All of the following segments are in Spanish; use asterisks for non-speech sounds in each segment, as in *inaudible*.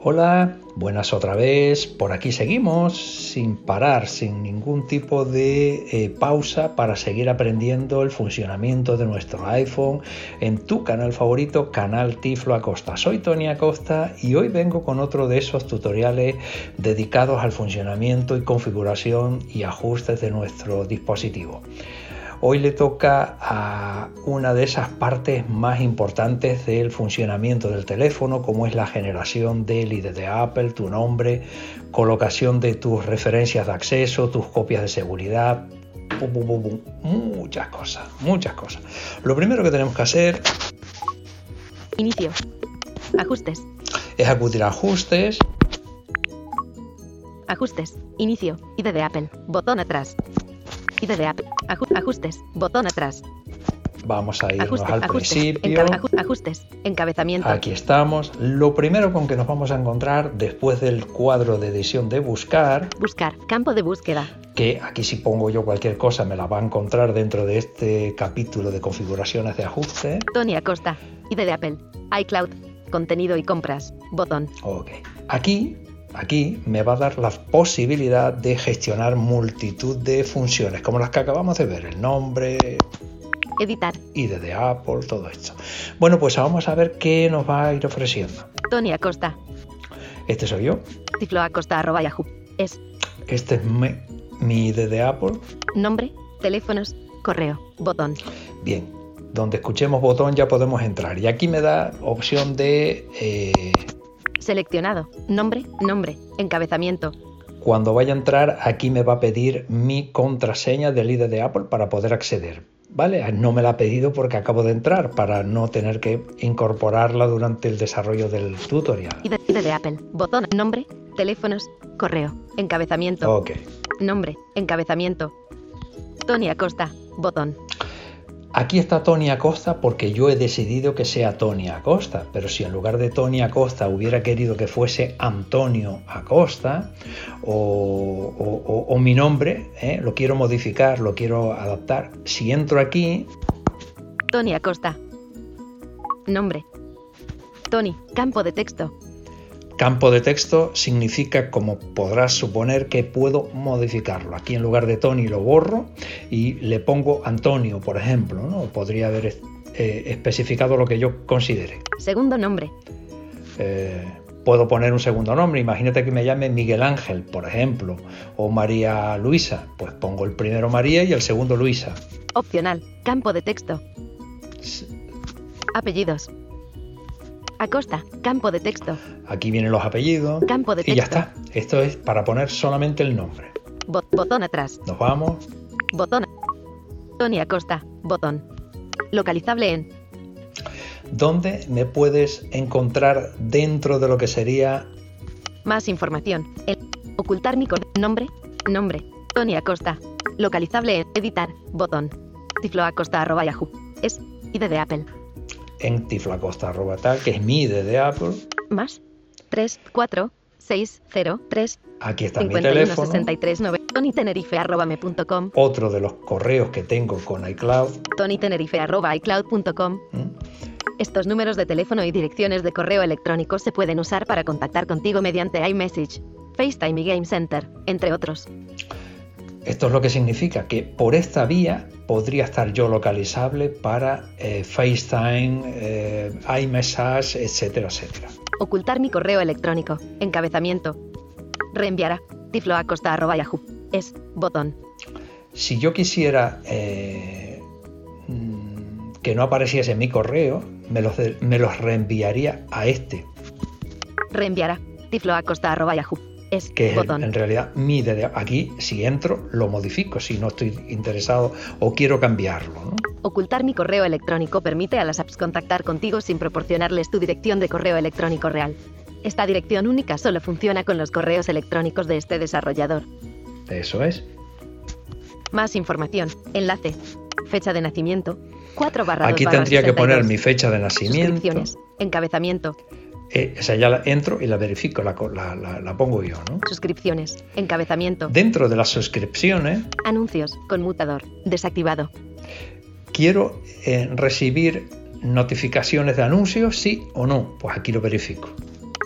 Hola, buenas otra vez. Por aquí seguimos sin parar, sin ningún tipo de eh, pausa para seguir aprendiendo el funcionamiento de nuestro iPhone en tu canal favorito, Canal Tiflo Acosta. Soy Tony Acosta y hoy vengo con otro de esos tutoriales dedicados al funcionamiento y configuración y ajustes de nuestro dispositivo. Hoy le toca a una de esas partes más importantes del funcionamiento del teléfono, como es la generación del ID de Apple, tu nombre, colocación de tus referencias de acceso, tus copias de seguridad, muchas cosas, muchas cosas. Lo primero que tenemos que hacer... Inicio. Ajustes. Es acudir a ajustes. Ajustes. Inicio. ID de Apple. Botón atrás. ID de Apple. Ajustes. Botón atrás. Vamos a irnos al ajustes, principio. ajustes. Encabezamiento. Aquí estamos. Lo primero con que nos vamos a encontrar después del cuadro de edición de buscar, Buscar. Campo de búsqueda. que aquí si pongo yo cualquier cosa me la va a encontrar dentro de este capítulo de configuraciones de ajuste. Tony Acosta. ID de Apple. iCloud. Contenido y compras. Botón. Ok. Aquí, aquí me va a dar la posibilidad de gestionar multitud de funciones, como las que acabamos de ver, el nombre, Editar. ID de Apple, todo esto. Bueno, pues vamos a ver qué nos va a ir ofreciendo. Tony Acosta. Este soy yo, Tiflo Acosta arroba Yahoo. Es. este es mi, mi ID de Apple. Nombre. Teléfonos. Correo. Botón. Bien, donde escuchemos botón ya podemos entrar. Y aquí me da opción de eh, Seleccionado. Nombre. Nombre. Encabezamiento. cuando vaya a entrar, aquí me va a pedir mi contraseña del ID de Apple para poder acceder. ¿Vale? No me la ha pedido porque acabo de entrar para no tener que incorporarla durante el desarrollo del tutorial. ID, de Apple. Botón. Nombre. Teléfonos. Correo. Encabezamiento. Ok. Nombre. Encabezamiento. Tony Acosta. Botón. Aquí está Tony Acosta porque yo he decidido que sea Tony Acosta, pero si en lugar de Tony Acosta hubiera querido que fuese Antonio Acosta o, mi nombre, ¿eh? lo quiero modificar, lo quiero adaptar, si entro aquí, Tony Acosta. Nombre. Tony. Campo de texto. Campo de texto significa, como podrás suponer, que puedo modificarlo. Aquí en lugar de Tony lo borro y le pongo Antonio, por ejemplo, ¿no? Podría haber eh, especificado lo que yo considere. Segundo nombre. Eh, puedo poner un segundo nombre. Imagínate que me llame Miguel Ángel, por ejemplo, o María Luisa. Pues pongo el primero María y el segundo Luisa. Opcional. Campo de texto. Apellidos. Acosta. Campo de texto. Aquí vienen los apellidos Campo de y ya texto. está. Esto es para poner solamente el nombre. Bo- botón atrás. Nos vamos. Botón. Tony Acosta. Botón. Localizable en. ¿Dónde me puedes encontrar dentro de lo que sería Más información. El- ocultar mi nombre. Nombre. Tony Acosta. Localizable en. Editar. Botón. Tiflo Acosta arroba Yahoo. Es. ID de Apple. En tiflacosta arroba tal, que es mi ID de Apple? Más. 3, 4, 6, 0, 3, Aquí está mi 51, teléfono. 63, 9. TonyTenerife arroba me.com. Otro de los correos que tengo con iCloud. TonyTenerife arroba iCloud.com. ¿m? Estos números de teléfono y direcciones de correo electrónico se pueden usar para contactar contigo mediante iMessage, FaceTime y Game Center, entre otros. Esto es lo que significa que por esta vía podría estar yo localizable para eh, FaceTime, eh, iMessage, etcétera, etcétera. Ocultar mi correo electrónico. Encabezamiento. Arroba Yahoo. Es. Botón. Si yo quisiera eh, mm, que no apareciese mi correo, me los, de- me los reenviaría a este, arroba Yahoo. Es. que Botón. en realidad mi. Aquí, si entro, lo modifico si no estoy interesado o quiero cambiarlo. ¿no? Ocultar mi correo electrónico permite a las apps contactar contigo sin proporcionarles tu dirección de correo electrónico real. Esta dirección única solo funciona con los correos electrónicos de este desarrollador. Eso es. Más información. Enlace. Fecha de nacimiento. 4 barra Aquí 2 barra tendría que poner 62. mi fecha de nacimiento. Encabezamiento. Eh, esa ya la entro y la verifico, la, co- la- la- la pongo yo. ¿no? Suscripciones. Encabezamiento. Dentro de las suscripciones, Anuncios. Conmutador. Desactivado. quiero eh, recibir notificaciones de anuncios, sí o no. Pues aquí lo verifico.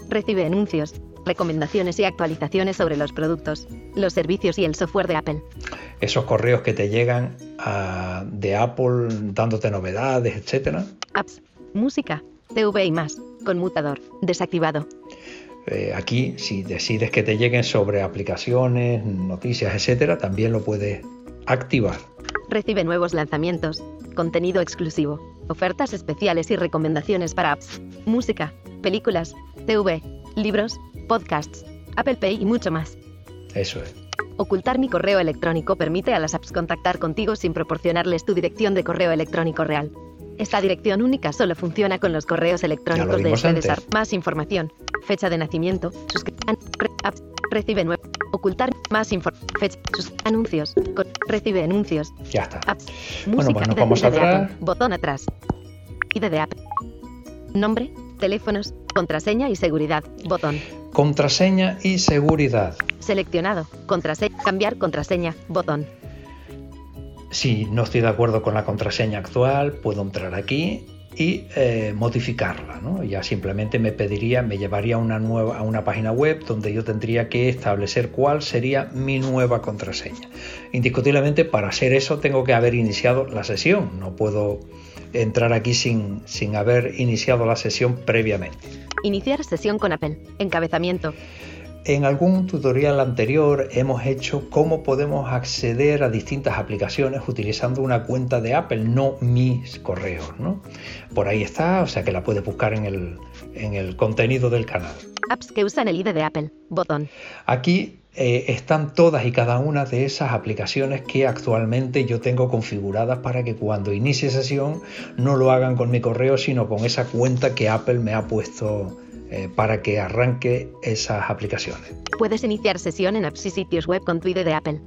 Recibe anuncios, recomendaciones y actualizaciones sobre los productos, los servicios y el software de Apple. Esos correos que te llegan ah, de Apple dándote novedades, etcétera. Apps, música, TV y más. Conmutador, desactivado. Eh, aquí, si decides que te lleguen sobre aplicaciones, noticias, etcétera, también lo puedes activar. Recibe nuevos lanzamientos, contenido exclusivo, ofertas especiales y recomendaciones para apps, música, películas, TV, libros, podcasts, Apple Pay y mucho más. Eso es. Ocultar mi correo electrónico permite a las apps contactar contigo sin proporcionarles tu dirección de correo electrónico real. Esta dirección única solo funciona con los correos electrónicos de antes. Más información. Fecha de nacimiento. Suscripción. Apps. Recibe nuevo. Ocultar más información. Fecha. Sus anuncios. Recibe anuncios. Ya está. Apps. Bueno, pues nos vamos atrás. Botón atrás. ID de Apple. Nombre. Teléfonos. Contraseña y seguridad. Botón. Contraseña y seguridad. Seleccionado. Contraseña. Cambiar contraseña. Botón. Si no estoy de acuerdo con la contraseña actual, puedo entrar aquí y eh, modificarla. ¿no? Ya simplemente me pediría, me llevaría una, nueva, a una página web donde yo tendría que establecer cuál sería mi nueva contraseña. Indiscutiblemente, para hacer eso tengo que haber iniciado la sesión. No puedo entrar aquí sin, sin haber iniciado la sesión previamente. Iniciar sesión con Apple. Encabezamiento. En algún tutorial anterior hemos hecho cómo podemos acceder a distintas aplicaciones utilizando una cuenta de Apple, no mis correos. ¿no? Por ahí está, o sea que la puedes buscar en el, en el contenido del canal. Apps que usan el ID de Apple. Botón. Aquí eh, están todas y cada una de esas aplicaciones que actualmente yo tengo configuradas para que cuando inicie sesión no lo hagan con mi correo, sino con esa cuenta que Apple me ha puesto eh, para que arranque esas aplicaciones. Puedes iniciar sesión en apps y sitios web con tu ID de Apple.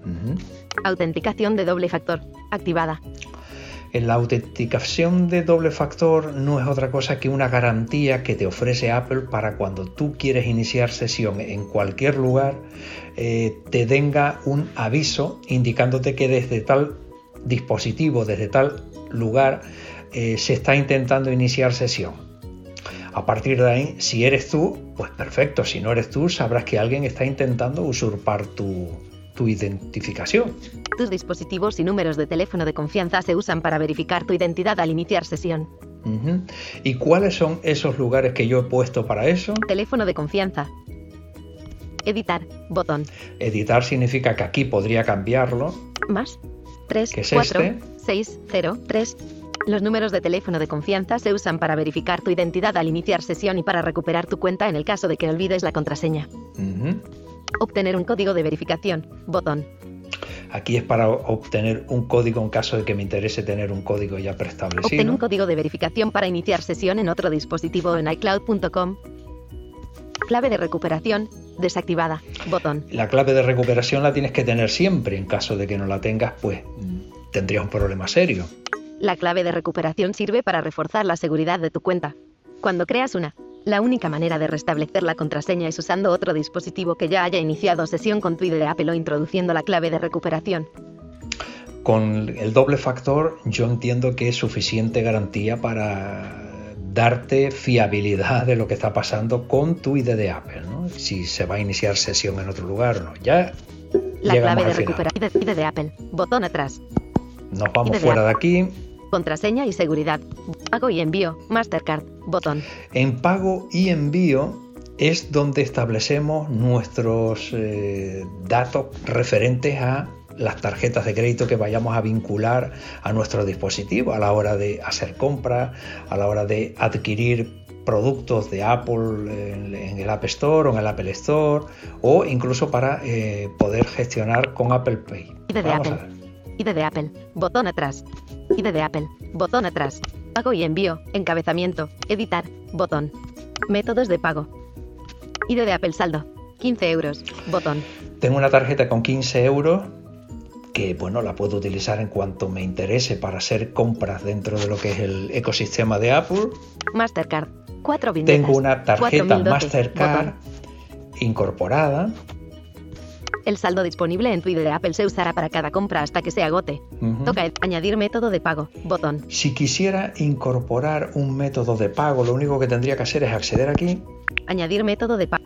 Ujú. Autenticación de doble factor. Activada. La autenticación de doble factor no es otra cosa que una garantía que te ofrece Apple para cuando tú quieres iniciar sesión en cualquier lugar, eh, te tenga un aviso indicándote que desde tal dispositivo, desde tal lugar, eh, se está intentando iniciar sesión. A partir de ahí, si eres tú, pues perfecto. Si no eres tú, sabrás que alguien está intentando usurpar tu, tu identificación. Tus dispositivos y números de teléfono de confianza se usan para verificar tu identidad al iniciar sesión. Ujú. ¿Y cuáles son esos lugares que yo he puesto para eso? Teléfono de confianza. Editar. Botón. Editar significa que aquí podría cambiarlo. Más. 3, ¿Qué es 4, este? 6, 0, 3. Los números de teléfono de confianza se usan para verificar tu identidad al iniciar sesión y para recuperar tu cuenta en el caso de que olvides la contraseña. Obtener un código de verificación. Botón. Aquí es para obtener un código en caso de que me interese tener un código ya Obtener preestablecido. un código de verificación para iniciar sesión en otro dispositivo en iCloud.com. Clave de recuperación. Desactivada. Botón. La clave de recuperación la tienes que tener siempre. En caso de que no la tengas, pues mm, tendrías un problema serio. La clave de recuperación sirve para reforzar la seguridad de tu cuenta. Cuando creas una, la única manera de restablecer la contraseña es usando otro dispositivo que ya haya iniciado sesión con tu ID de Apple o introduciendo la clave de recuperación. Con el doble factor yo entiendo que es suficiente garantía para darte fiabilidad de lo que está pasando con tu ID de Apple, ¿no? Si se va a iniciar sesión en otro lugar o no. Ya La clave de recuperación ID de Apple. Botón atrás. Nos vamos ID fuera de aquí. Contraseña y seguridad. Pago y envío. Mastercard. Botón. En pago y envío es donde establecemos nuestros eh, datos referentes a las tarjetas de crédito que vayamos a vincular a nuestro dispositivo a la hora de hacer compras, a la hora de adquirir productos de Apple en, el App Store o en el Apple Store o incluso para eh, poder gestionar con Apple Pay. Vamos a ver. ID de Apple. Botón atrás. ID de Apple. Botón atrás. Pago y envío. Encabezamiento. Editar. Botón. Métodos de pago. ID de Apple saldo. 15 euros. Botón. Tengo una tarjeta con 15 euros que bueno, la puedo utilizar en cuanto me interese para hacer compras dentro de lo que es el ecosistema de Apple. Mastercard. 4 viñetas. Tengo una tarjeta 4012. Mastercard Botón. incorporada. El saldo disponible en tu ID de Apple se usará para cada compra hasta que se agote. Ujú. Toca el añadir método de pago. Botón. Si quisiera incorporar un método de pago, lo único que tendría que hacer es acceder aquí. Añadir método de pago.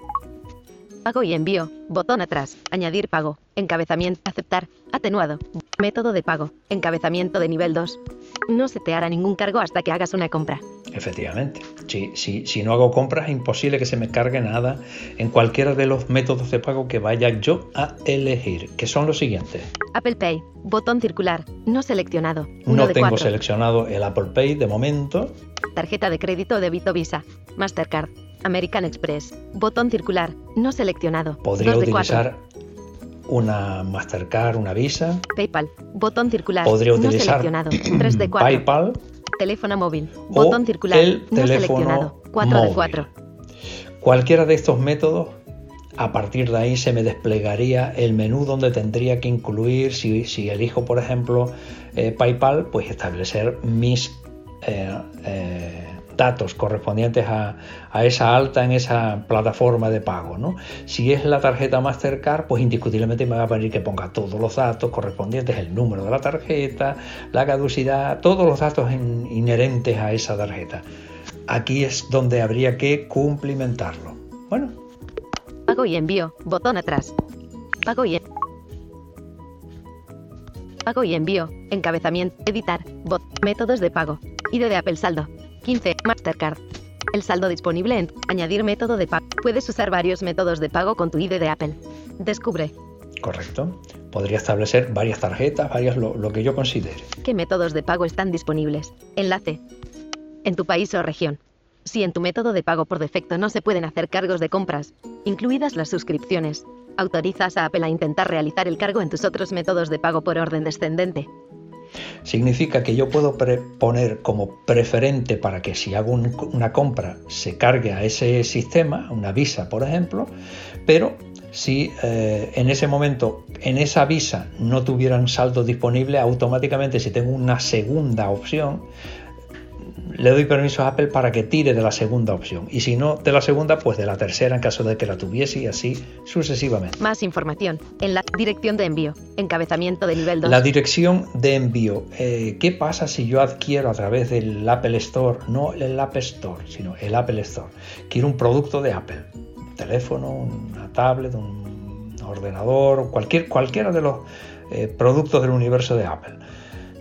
Pago y envío. Botón atrás. Añadir pago. Encabezamiento. Aceptar. Atenuado. Método de pago. Encabezamiento de nivel 2. No se te hará ningún cargo hasta que hagas una compra. Efectivamente. Si, si, si no hago compras, es imposible que se me cargue nada en cualquiera de los métodos de pago que vaya yo a elegir, que son los siguientes. Apple Pay. Botón circular. No seleccionado. No tengo cuatro. seleccionado el Apple Pay de momento. Tarjeta de crédito o débito Visa. Mastercard. American Express. Botón circular. No seleccionado. Podría de utilizar una Mastercard, una Visa. PayPal. Botón circular. Podría no seleccionado. 3 de 4. PayPal. Teléfono móvil. O Botón circular. el no seleccionado. 4 de móvil. 4. Cualquiera de estos métodos, a partir de ahí se me desplegaría el menú donde tendría que incluir, si, si elijo por ejemplo eh, PayPal, pues establecer mis eh, eh, datos correspondientes a, a esa alta en esa plataforma de pago. ¿no? Si es la tarjeta Mastercard, pues indiscutiblemente me va a pedir que ponga todos los datos correspondientes, el número de la tarjeta, la caducidad, todos los datos in- inherentes a esa tarjeta. Aquí es donde habría que cumplimentarlo. Bueno, Pago y envío. Botón atrás. Pago y Pago y envío. Encabezamiento. Editar. Métodos de pago. ID de Apple Saldo. 15. Mastercard. El saldo disponible en Añadir método de pago. Puedes usar varios métodos de pago con tu ID de Apple. Descubre correcto. Podría establecer varias tarjetas, varias lo, lo que yo considere. qué métodos de pago están disponibles. Enlace. En tu país o región. Si en tu método de pago por defecto no se pueden hacer cargos de compras, incluidas las suscripciones, autorizas a Apple a intentar realizar el cargo en tus otros métodos de pago por orden descendente. Significa que yo puedo poner como preferente para que si hago un- una compra se cargue a ese sistema, una visa por ejemplo, pero si eh, en ese momento en esa visa no tuvieran saldo disponible, automáticamente si tengo una segunda opción, le doy permiso a Apple para que tire de la segunda opción. Y si no de la segunda, pues de la tercera en caso de que la tuviese y así sucesivamente. Más información. En la dirección de envío. Encabezamiento de nivel 2. La dirección de envío. Eh, ¿Qué pasa si yo adquiero a través del Apple Store, no el App Store, sino el Apple Store? Quiero un producto de Apple. Un teléfono, una tablet, un ordenador, cualquier, cualquiera de los eh, productos del universo de Apple.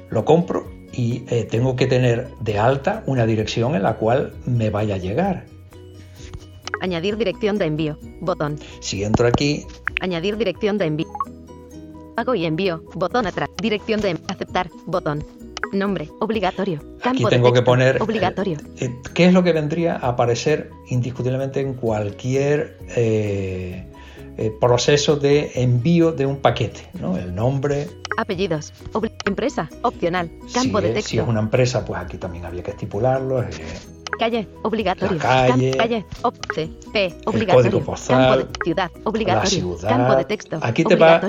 Lo compro y eh, tengo que tener de alta una dirección en la cual me vaya a llegar. Añadir dirección de envío. Botón. Si entro aquí, Añadir dirección de envío. Pago y envío. Botón atrás. Dirección de aceptar. Botón. Nombre. Obligatorio. Aquí Campo de tengo que poner eh, Obligatorio. eh, qué es lo que vendría a aparecer indiscutiblemente en cualquier eh, proceso de envío de un paquete, ¿no? El nombre, Apellidos. Empresa. Opcional. si Campo de es, texto. si es una empresa, pues aquí también habría que estipularlo. eh, Calle. Obligatorio. La calle. Cam- calle. C. P. Obligatorio. código postal, Campo de ciudad. Obligatorio. ciudad. Campo de texto. Aquí te va-.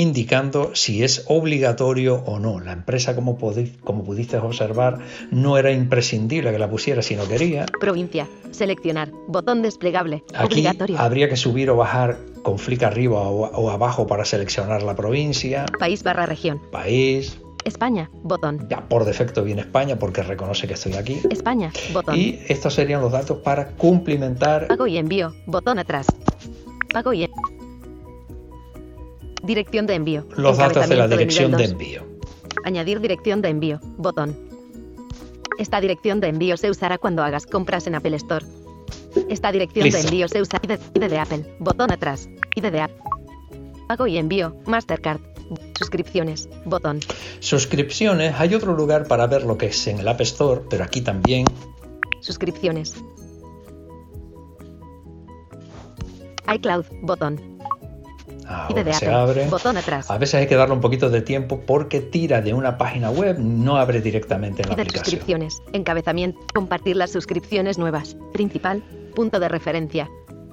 Indicando si es obligatorio o no. La empresa, como, pudi- como pudiste observar, no era imprescindible que la pusiera si no quería. Provincia. Seleccionar. Botón desplegable. Aquí Obligatorio. habría que subir o bajar con flick arriba o, o abajo para seleccionar la provincia, País barra región. país. España. Botón. Ya por defecto viene España porque reconoce que estoy aquí. España. Botón. Y estos serían los datos para cumplimentar. Pago y envío. Botón atrás. Pago y en- Dirección de envío. Los datos de la dirección de envío. Añadir dirección de envío. Botón. Esta dirección de envío se usará cuando hagas compras en Apple Store. Esta dirección Listo. de envío se usa ID, ID de Apple. Botón atrás. ID de Apple. Pago y envío. Mastercard. Suscripciones. Botón. Suscripciones. Hay otro lugar para ver lo que es en el App Store, pero aquí también. Suscripciones. iCloud. Botón. Ahora se abre. Botón atrás. A veces hay que darle un poquito de tiempo porque tira de una página web, no abre directamente en la aplicación. suscripciones. Encabezamiento. Compartir las suscripciones nuevas. Principal. Punto de referencia.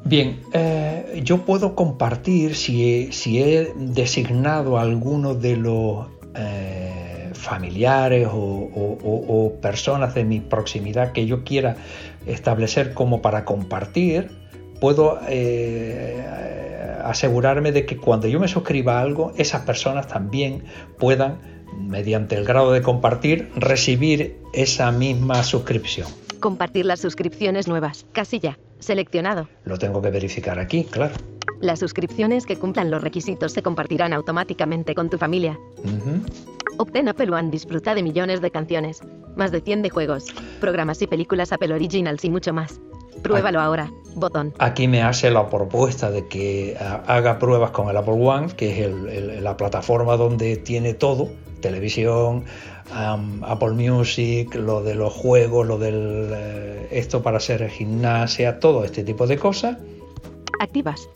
Bien, eh, yo puedo compartir si he, si he designado a alguno de los eh, familiares o, o- o- o personas de mi proximidad que yo quiera establecer como para compartir, puedo eh, asegurarme de que cuando yo me suscriba a algo, esas personas también puedan, mediante el grado de compartir, recibir esa misma suscripción. Compartir las suscripciones nuevas. Casilla. Seleccionado. Lo tengo que verificar aquí, claro. Las suscripciones que cumplan los requisitos se compartirán automáticamente con tu familia. Ujú. Obtén Apple One, disfruta de millones de canciones, más de 100 de juegos, programas y películas Apple Originals y mucho más. Pruébalo ahora. Botón. Aquí me hace la propuesta de que ah, haga pruebas con el Apple One, que es el- el- la plataforma donde tiene todo, televisión, Apple Music, lo de los juegos, lo del eh, esto para hacer gimnasia, todo este tipo de cosas. Activas.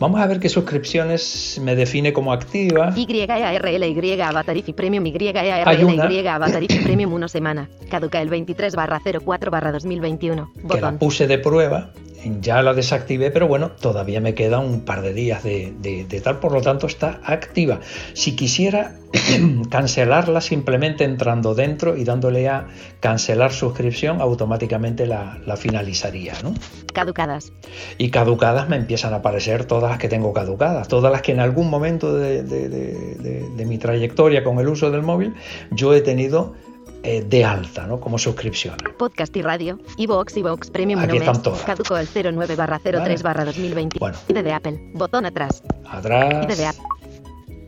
Vamos a ver qué suscripciones me define como activa. YARLY Avatarifi Premium Hay una. YARLY Avatarifi Premium 1 semana. Caduca el 23 barra 04 barra 2021. que la Botón. puse de prueba, ya la desactivé, pero bueno, todavía me queda un par de días de, de- de tal, por lo tanto está activa. Si quisiera *clears throat* cancelarla simplemente entrando dentro y dándole a cancelar suscripción, automáticamente la, la finalizaría, ¿no? Caducadas. Y caducadas me empiezan a aparecer todas las que tengo caducadas, todas las que en algún momento de mi trayectoria con el uso del móvil yo he tenido eh, de alta, ¿no? Como suscripciones. Podcast y radio. iVoox iVoox Premium Aquí 1 están todas. Caduco el 09 barra 03 barra 2020. Bueno. ID de Apple. Botón atrás. Atrás. De Apple.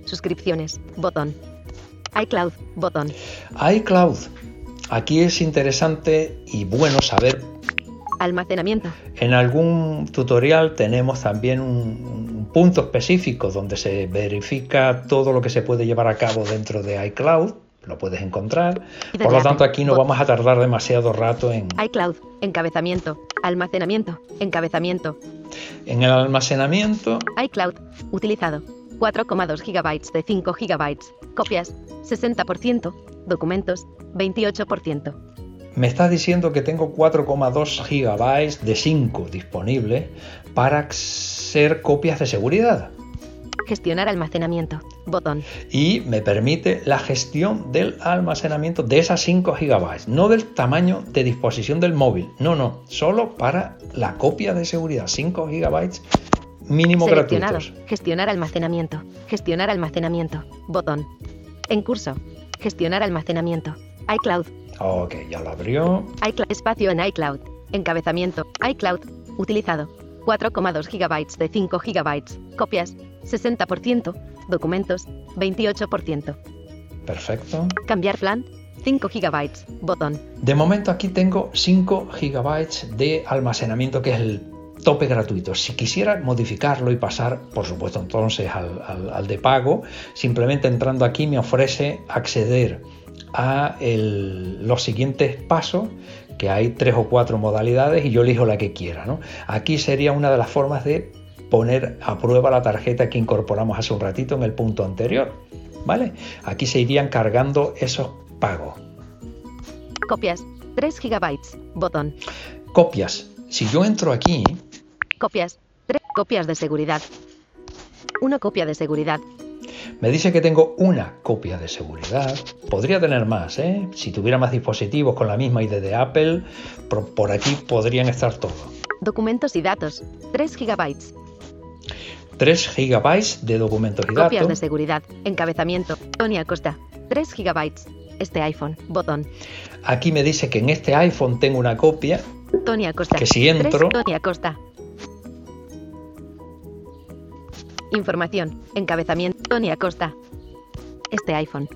Suscripciones. Botón. iCloud. Botón. iCloud. Aquí es interesante y bueno saber. Almacenamiento. En algún tutorial tenemos también un, un punto específico donde se verifica todo lo que se puede llevar a cabo dentro de iCloud. Lo puedes encontrar. Por lo tanto, aquí no vamos a tardar demasiado rato en, iCloud. Encabezamiento. Almacenamiento. Encabezamiento. en el almacenamiento. iCloud. Utilizado. 4,2 GB de 5 GB. Copias. 60%. Documentos. 28%. Me está diciendo que tengo 4,2 gigabytes de 5 disponibles para ser copias de seguridad. Gestionar almacenamiento. Botón. y me permite la gestión del almacenamiento de esas 5 gigabytes, no del tamaño de disposición del móvil, no, no, solo para la copia de seguridad, 5 gigabytes mínimo gratuitos. Gestionar almacenamiento. Gestionar almacenamiento. Botón. En curso. Gestionar almacenamiento. iCloud. Ok, ya lo abrió. iCloud. Espacio en iCloud. Encabezamiento. iCloud. Utilizado. 4,2 GB de 5 GB. Copias. 60%. Documentos. 28%. Perfecto. Cambiar plan. 5 GB. Botón. De momento aquí tengo 5 gigabytes de almacenamiento que es el tope gratuito. Si quisiera modificarlo y pasar, por supuesto, entonces al, al- al de pago, simplemente entrando aquí me ofrece acceder a el- los siguientes pasos, que hay tres o cuatro modalidades y yo elijo la que quiera. ¿no? Aquí sería una de las formas de poner a prueba la tarjeta que incorporamos hace un ratito en el punto anterior. ¿Vale? Aquí se irían cargando esos pagos. Copias. 3 GB. Botón. Copias. Si yo entro aquí, Copias. 3 copias de seguridad. 1 copia de seguridad. me dice que tengo una copia de seguridad. Podría tener más, ¿eh? Si tuviera más dispositivos con la misma ID de Apple, por, por aquí podrían estar todos. Documentos y datos. 3 GB. 3 gigabytes de documentos y Copias de datos. seguridad. Encabezamiento. Tony Acosta. 3 GB. Este iPhone. Botón. Aquí me dice que en este iPhone tengo una copia. Tony Acosta. Que si 3 entro- Tony Acosta. Información. Encabezamiento. Tony Acosta. Este iPhone.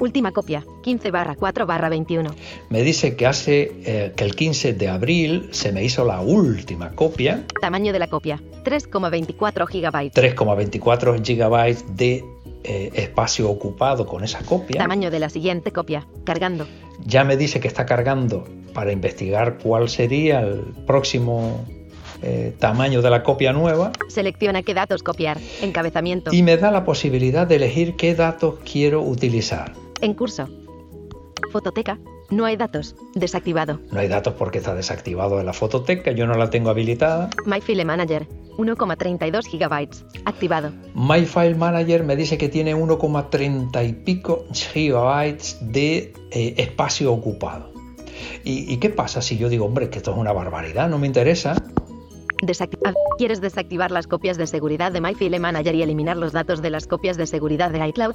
Última copia. 15 barra 4 barra 21. Me dice que hace eh, que el 15 de abril se me hizo la última copia. Tamaño de la copia. 3,24 GB. 3,24 gigabytes de eh, espacio ocupado con esa copia. Tamaño de la siguiente copia. Cargando. Ya me dice que está cargando para investigar cuál sería el próximo eh, tamaño de la copia nueva Selecciona qué datos copiar. Encabezamiento. y me da la posibilidad de elegir qué datos quiero utilizar. En curso. Fototeca. No hay datos. Desactivado. No hay datos porque está desactivado en la fototeca, yo no la tengo habilitada. My File Manager. 1,32 GB. Activado. My File Manager me dice que tiene 1,30 y pico gigabytes de eh, espacio ocupado. ¿Y, y qué pasa si yo digo, hombre, que esto es una barbaridad, no me interesa? ¿Quieres desactivar las copias de seguridad de MyFile Manager y eliminar los datos de las copias de seguridad de iCloud?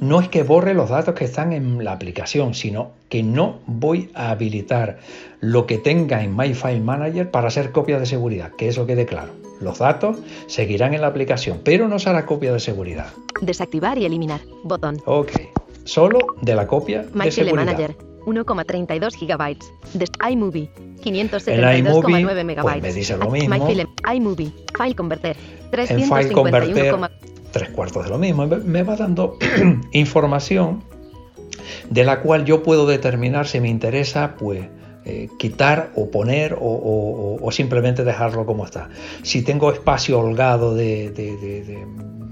No es que borre los datos que están en la aplicación, sino que no voy a habilitar lo que tenga en MyFile Manager para hacer copias de seguridad, que eso quede claro. Los datos seguirán en la aplicación, pero no será copia de seguridad. Desactivar y eliminar. Botón. Ok. Solo de la copia de MyFile seguridad. Manager. 1,32 gigabytes. De iMovie. En 572,9 iMovie, megabytes. pues me dice lo mismo. IMovie. File converter. En File Converter, 351,1 tres cuartos de lo mismo. Me- va dando *clears throat* información de la cual yo puedo determinar si me interesa, pues, eh, quitar o poner o, o- o- o simplemente dejarlo como está. Si tengo espacio holgado de, de- de- de-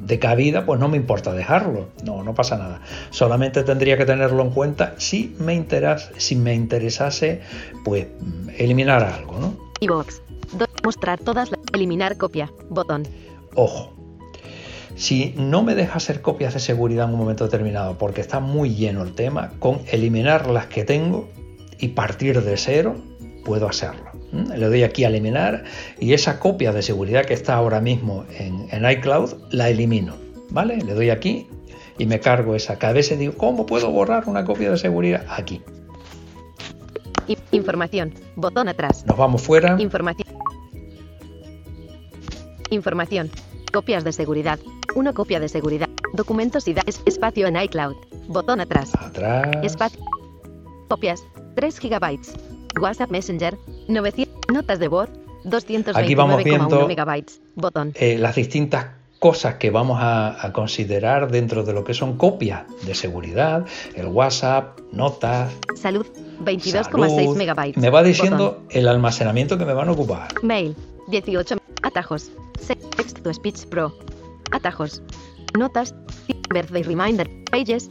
de cabida, pues no me importa dejarlo. No, no pasa nada. Solamente tendría que tenerlo en cuenta si me interesa, si me interesase, pues, eliminar algo, ¿no? Mostrar todas. Eliminar copia. Botón. Ojo, si no me deja hacer copias de seguridad en un momento determinado porque está muy lleno el tema, con eliminar las que tengo y partir de cero, puedo hacerlo. Le doy aquí a eliminar y esa copia de seguridad que está ahora mismo en, en iCloud la elimino. ¿Vale? Le doy aquí y me cargo esa. Cada vez digo, ¿cómo puedo borrar una copia de seguridad? Aquí. Información. Botón atrás. Nos vamos fuera. Información. Información. Copias de seguridad. Una copia de seguridad. Documentos y da- es- espacio en iCloud. Botón atrás. Atrás. Espacio. Copias. 3 gigabytes. WhatsApp Messenger. 900. Notas de voz. Aquí vamos 229,1 viendo- megabytes. Botón. eh, las distintas cosas que vamos a, a considerar dentro de lo que son copias de seguridad, el WhatsApp, notas, Salud. 22,6 salud. megabytes. Me va diciendo Botón. el almacenamiento que me van a ocupar. Mail. 18. Atajos. Text to Speech Pro. Atajos. Notas. Birthday Reminder. Pages.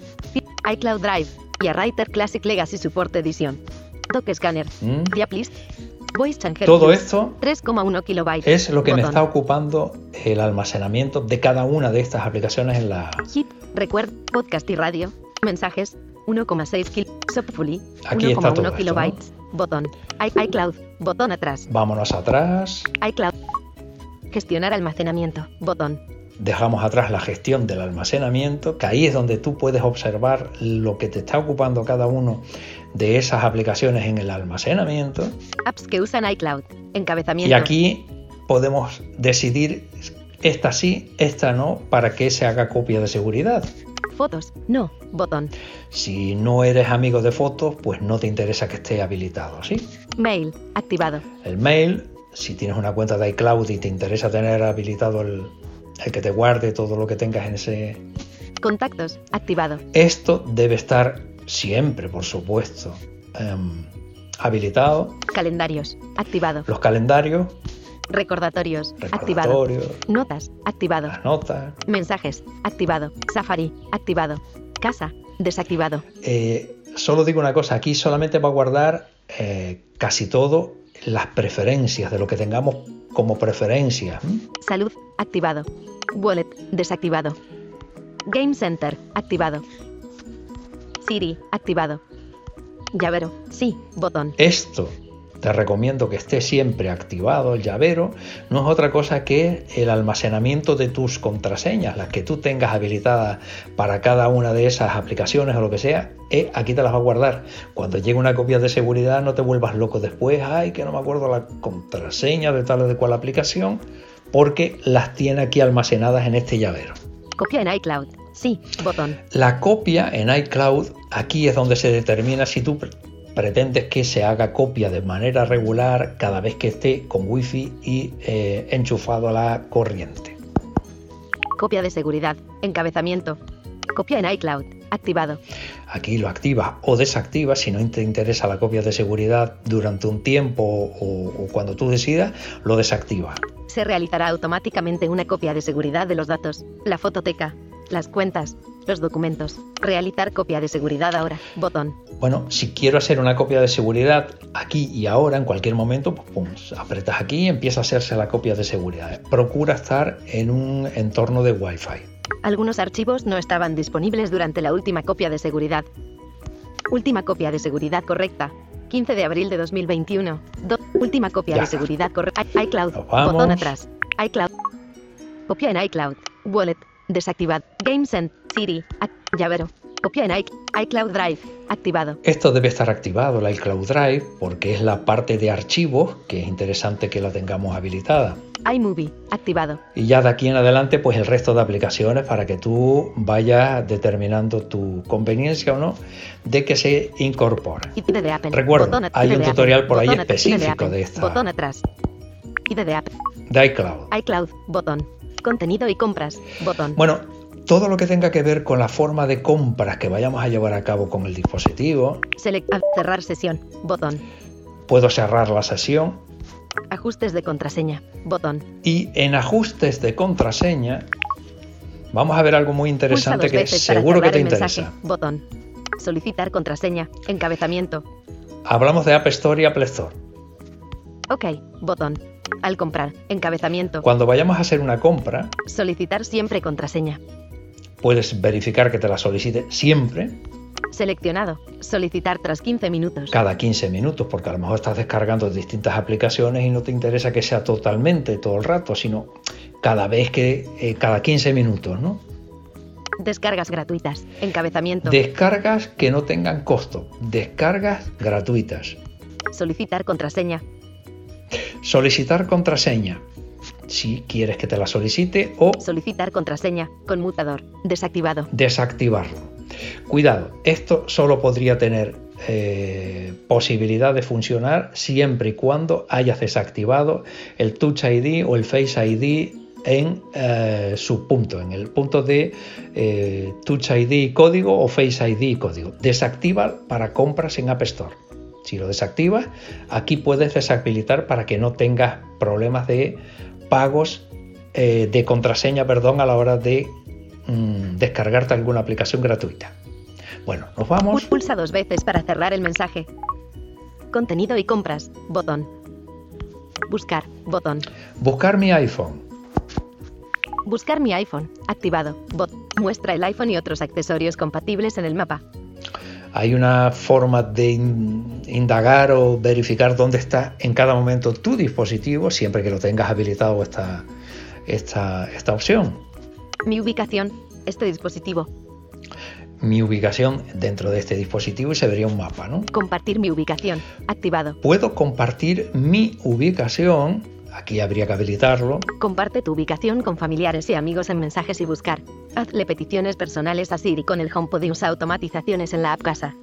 iCloud Drive. Y a Writer Classic Legacy Support Edition. Doc Scanner. ¿Mm? Diaplist. Voice Changer. Todo esto 3,1 kilobytes. es lo que me Botón. está ocupando el almacenamiento de cada una de estas aplicaciones en la... Hit. Recuerd. Podcast y radio. Mensajes. 1,6 kil. Softfully. Aquí está todo 1,1 esto, kilobytes. Botón. I- iCloud. Botón atrás. Vámonos atrás, iCloud. Gestionar almacenamiento. Botón. Dejamos atrás la gestión del almacenamiento, que ahí es donde tú puedes observar lo que te está ocupando cada uno de esas aplicaciones en el almacenamiento. Apps que usan iCloud. Encabezamiento. Y aquí podemos decidir esta sí, esta no, para que se haga copia de seguridad. Fotos. No. Botón. Si no eres amigo de fotos, pues no te interesa que esté habilitado, ¿sí? Mail. Activado. El mail, si tienes una cuenta de iCloud y te interesa tener habilitado el, el que te guarde todo lo que tengas en ese... Contactos. Activado. Esto debe estar siempre, por supuesto, em, habilitado. Calendarios. Activado. Los calendarios, Recordatorios. Activado. recordatorios, Notas. Activado. las notas. Mensajes. Activado. Safari. Activado. Casa. Desactivado. Eh, solo digo una cosa, aquí solamente va a guardar eh, casi todo las preferencias de lo que tengamos como preferencias. ¿m? Salud. Activado. Wallet. Desactivado. Game Center. Activado. Siri. Activado. Llavero. Sí. Botón. Esto te recomiendo que esté siempre activado el llavero, no es otra cosa que el almacenamiento de tus contraseñas, las que tú tengas habilitadas para cada una de esas aplicaciones o lo que sea, eh, aquí te las va a guardar. Cuando llegue una copia de seguridad no te vuelvas loco después, ay que no me acuerdo la contraseña de tal o de cual aplicación, porque las tiene aquí almacenadas en este llavero. Copia en iCloud. Sí. Botón. La copia en iCloud, aquí es donde se determina si tú pretendes que se haga copia de manera regular cada vez que esté con wifi y eh, enchufado a la corriente. Copia de seguridad. Encabezamiento. Copia en iCloud. Activado. Aquí lo activas o desactivas si no te interesa la copia de seguridad durante un tiempo o, o cuando tú decidas, lo desactivas. Se realizará automáticamente una copia de seguridad de los datos, la fototeca, las cuentas, los documentos. Realizar copia de seguridad ahora. Botón. Bueno, si quiero hacer una copia de seguridad aquí y ahora, en cualquier momento, pues pum, apretas aquí y empieza a hacerse la copia de seguridad. Procura estar en un entorno de Wi-Fi. Algunos archivos no estaban disponibles durante la última copia de seguridad. Última copia de seguridad correcta. 15 de abril de 2021. Do- última copia Ya de seguridad correcta. iCloud. Botón atrás. iCloud. Copia en iCloud. Wallet. Desactivad. GameSend. Siri. llavero. Copia en iC- iCloud Drive. Activado. Esto debe estar activado, la iCloud Drive, porque es la parte de archivos que es interesante que la tengamos habilitada. iMovie. Activado. Y ya de aquí en adelante, pues el resto de aplicaciones para que tú vayas determinando tu conveniencia o no de que se incorpore. De Apple. Recuerda, Botón hay un de Apple. tutorial por ahí Botón específico Apple. de esta. Botón atrás. ID de Apple. De iCloud. iCloud. Botón. Contenido y compras. Botón. Bueno, todo lo que tenga que ver con la forma de compras que vayamos a llevar a cabo con el dispositivo, Select. a- Cerrar sesión. Botón. puedo cerrar la sesión Ajustes de contraseña. Botón. y en ajustes de contraseña vamos a ver algo muy interesante que seguro que te mensaje. interesa. Botón. Solicitar contraseña. Encabezamiento. Hablamos de App Store y Apple Store. Ok. Botón. Al comprar. Encabezamiento. Cuando vayamos a hacer una compra, Solicitar siempre contraseña. puedes verificar que te la solicite siempre, Seleccionado. Solicitar tras 15 minutos. cada 15 minutos, porque a lo mejor estás descargando distintas aplicaciones y no te interesa que sea totalmente todo el rato, sino cada vez que, eh, cada 15 minutos, ¿no? Descargas gratuitas. Encabezamiento. Descargas que no tengan costo, descargas gratuitas. Solicitar contraseña. Solicitar contraseña, si quieres que te la solicite, o Solicitar contraseña. Conmutador. Desactivado. desactivarlo. Cuidado, esto solo podría tener eh, posibilidad de funcionar siempre y cuando hayas desactivado el Touch ID o el Face ID en eh, su punto, en el punto de eh, Touch ID código o Face ID código. Desactiva para compras en App Store. Si lo desactivas, aquí puedes deshabilitar para que no tengas problemas de pagos eh, de contraseña, perdón, a la hora de mm, descargarte alguna aplicación gratuita. Bueno, nos vamos. Pulsa dos veces para cerrar el mensaje. Contenido y compras. Botón. Buscar. Botón. Buscar mi iPhone. Buscar mi iPhone. Activado. Bot. Muestra el iPhone y otros accesorios compatibles en el mapa. Hay una forma de in- indagar o verificar dónde está en cada momento tu dispositivo, siempre que lo tengas habilitado esta, esta, esta opción. Mi ubicación. Este dispositivo. Mi ubicación dentro de este dispositivo y se vería un mapa, ¿no? Compartir mi ubicación. Activado. Puedo compartir mi ubicación, aquí habría que habilitarlo, Comparte tu ubicación con familiares y amigos en mensajes y buscar. Hazle peticiones personales a Siri con el HomePod y usa automatizaciones en la app casa.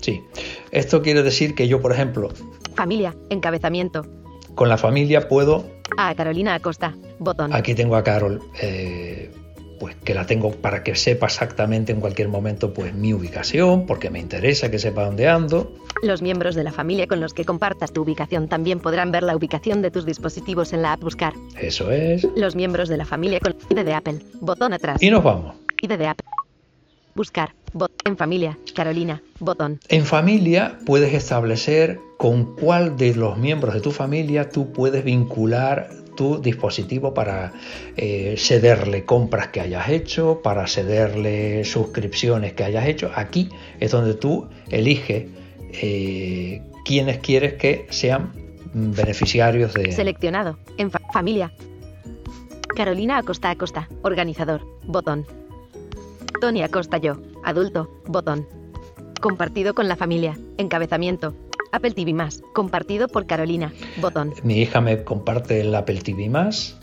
sí. Esto quiere decir que yo, por ejemplo, Familia. Encabezamiento. con la familia puedo A Carolina Acosta. Botón. Aquí tengo a Carol, eh, pues que la tengo para que sepa exactamente en cualquier momento pues mi ubicación, porque me interesa que sepa dónde ando. Los miembros de la familia con los que compartas tu ubicación también podrán ver la ubicación de tus dispositivos en la app Buscar. Eso es. Los miembros de la familia con ID de Apple. Botón atrás. Y nos vamos. ID de Apple. Buscar. Bot. En familia. Carolina. Botón. En familia puedes establecer con cuál de los miembros de tu familia tú puedes vincular tu dispositivo para eh, cederle compras que hayas hecho, para cederle suscripciones que hayas hecho. Aquí es donde tú eliges eh, quiénes quieres que sean beneficiarios de... Seleccionado. En fa- familia. Carolina Acosta Acosta. Organizador. Botón. Tony Acosta yo. Adulto. Botón. Compartido con la familia. Encabezamiento. Apple TV más. Compartido por Carolina. Botón. Mi hija me comparte el Apple TV más.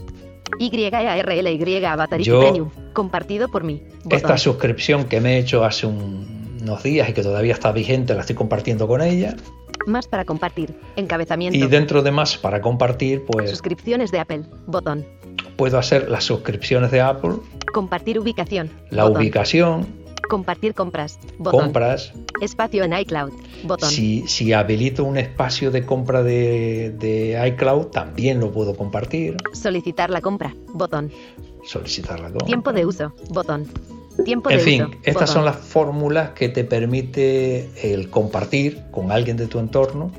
YARLY Avatar Yo- Premium. Compartido por mí. Botón. Esta suscripción que me he hecho hace un- unos días y que todavía está vigente, la estoy compartiendo con ella. Más para compartir. Encabezamiento. Y dentro de más para compartir, pues Suscripciones de Apple. Botón. puedo hacer las suscripciones de Apple, Compartir ubicación. la Botón. ubicación, Compartir compras. Botón. compras. Espacio en iCloud. Botón. Si, si habilito un espacio de compra de, de iCloud, también lo puedo compartir, Solicitar la compra. Botón. solicitar la compra. Tiempo de uso. Botón. Tiempo En de fin, uso. estas Botón. son las fórmulas que te permite el compartir con alguien de tu entorno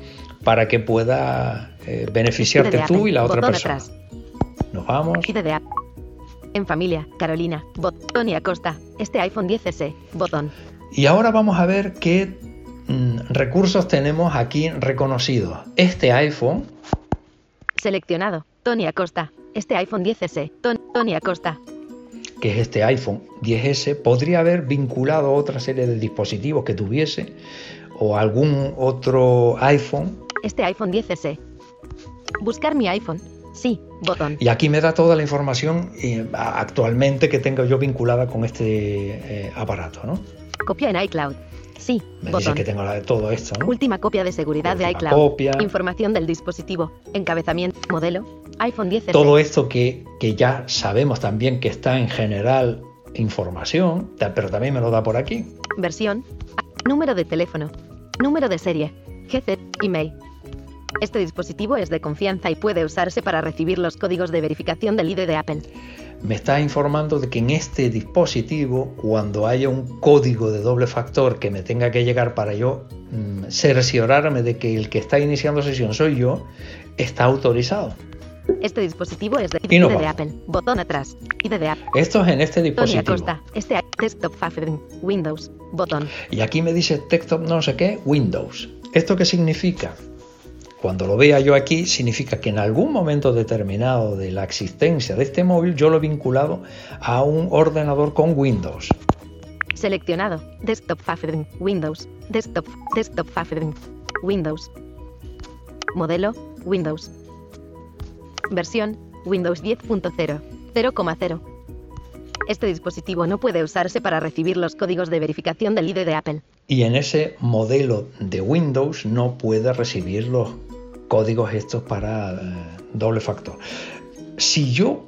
para que pueda eh, beneficiarte de tú y la otra persona. atrás. Nos vamos. ID de app. En familia. Carolina. Bot. Tony Acosta. Este iPhone 10S. Botón. Y ahora vamos a ver qué mm, recursos tenemos aquí reconocidos. Este iPhone. Seleccionado. Tony Acosta. Este iPhone 10S. Tony Acosta. Que es este iPhone 10S. Podría haber vinculado otra serie de dispositivos que tuviese. O algún otro iPhone. Este iPhone 10S. Buscar mi iPhone. Sí, botón. Y aquí me da toda la información eh, actualmente que tengo yo vinculada con este eh, aparato, ¿no? Copia en iCloud. Sí, me dice que tengo todo esto, ¿no? Última copia de seguridad de iCloud. Copia. Información del dispositivo. Encabezamiento. Modelo. iPhone 10. Todo esto que, que ya sabemos también que está en general información, pero también me lo da por aquí. Versión. Número de teléfono. Número de serie. GC. Email. Este dispositivo es de confianza y puede usarse para recibir los códigos de verificación del ID de Apple. Me está informando de que en este dispositivo, cuando haya un código de doble factor que me tenga que llegar para yo mm, cerciorarme de que el que está iniciando sesión soy yo, está autorizado. Este dispositivo es de, ID de Apple. Botón atrás. ID de Apple. Esto es en este dispositivo. Acosta. Este desktop. Windows. Botón. Y aquí me dice desktop no sé qué. Windows. ¿Esto qué significa? Cuando lo vea yo aquí, significa que en algún momento determinado de la existencia de este móvil yo lo he vinculado a un ordenador con Windows. Seleccionado. Desktop Favoriting. Windows. Desktop. Desktop Favoriting. Windows. Modelo. Windows. Versión. Windows 10.0. 0,0. Este dispositivo no puede usarse para recibir los códigos de verificación del ID de Apple. Y en ese modelo de Windows no puede recibir los códigos estos para eh, doble factor. Si yo,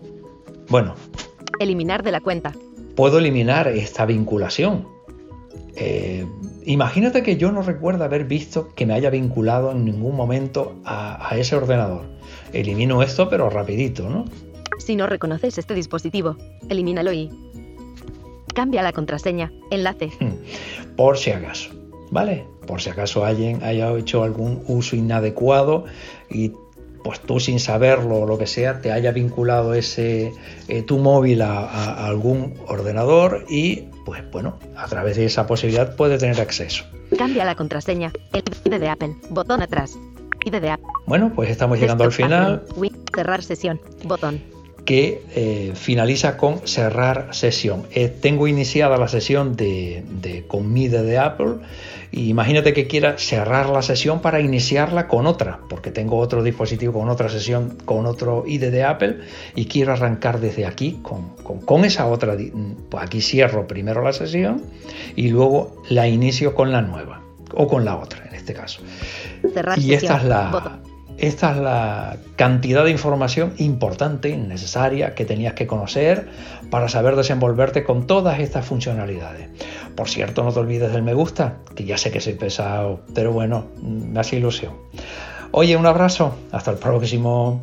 bueno... Eliminar de la cuenta. Puedo eliminar esta vinculación. Eh, imagínate que yo no recuerdo haber visto que me haya vinculado en ningún momento a, a ese ordenador. Elimino esto, pero rapidito, ¿no? Si no reconoces este dispositivo, elimínalo y... Cambia la contraseña. Enlace. Hmm. Por si acaso. ¿Vale? Por si acaso alguien haya hecho algún uso inadecuado y pues tú sin saberlo o lo que sea te haya vinculado ese eh, tu móvil a, algún ordenador y pues bueno a través de esa posibilidad puede tener acceso. Cambia la contraseña. El ID de Apple. Botón atrás. ID de Apple. Bueno pues estamos llegando al final. Cerrar sesión. Botón que eh, finaliza con cerrar sesión. Eh, tengo iniciada la sesión de, de con de Apple y imagínate que quiera cerrar la sesión para iniciarla con otra, porque tengo otro dispositivo con otra sesión, con otro ID de Apple y quiero arrancar desde aquí con, con, esa otra. Pues aquí cierro primero la sesión y luego la inicio con la nueva o con la otra en este caso. y esta es la, esta es la cantidad de información importante, necesaria, que tenías que conocer para saber desenvolverte con todas estas funcionalidades. Por cierto, no te olvides del me gusta, que ya sé que soy pesado, pero bueno, me hace ilusión. Oye, un abrazo, hasta el próximo.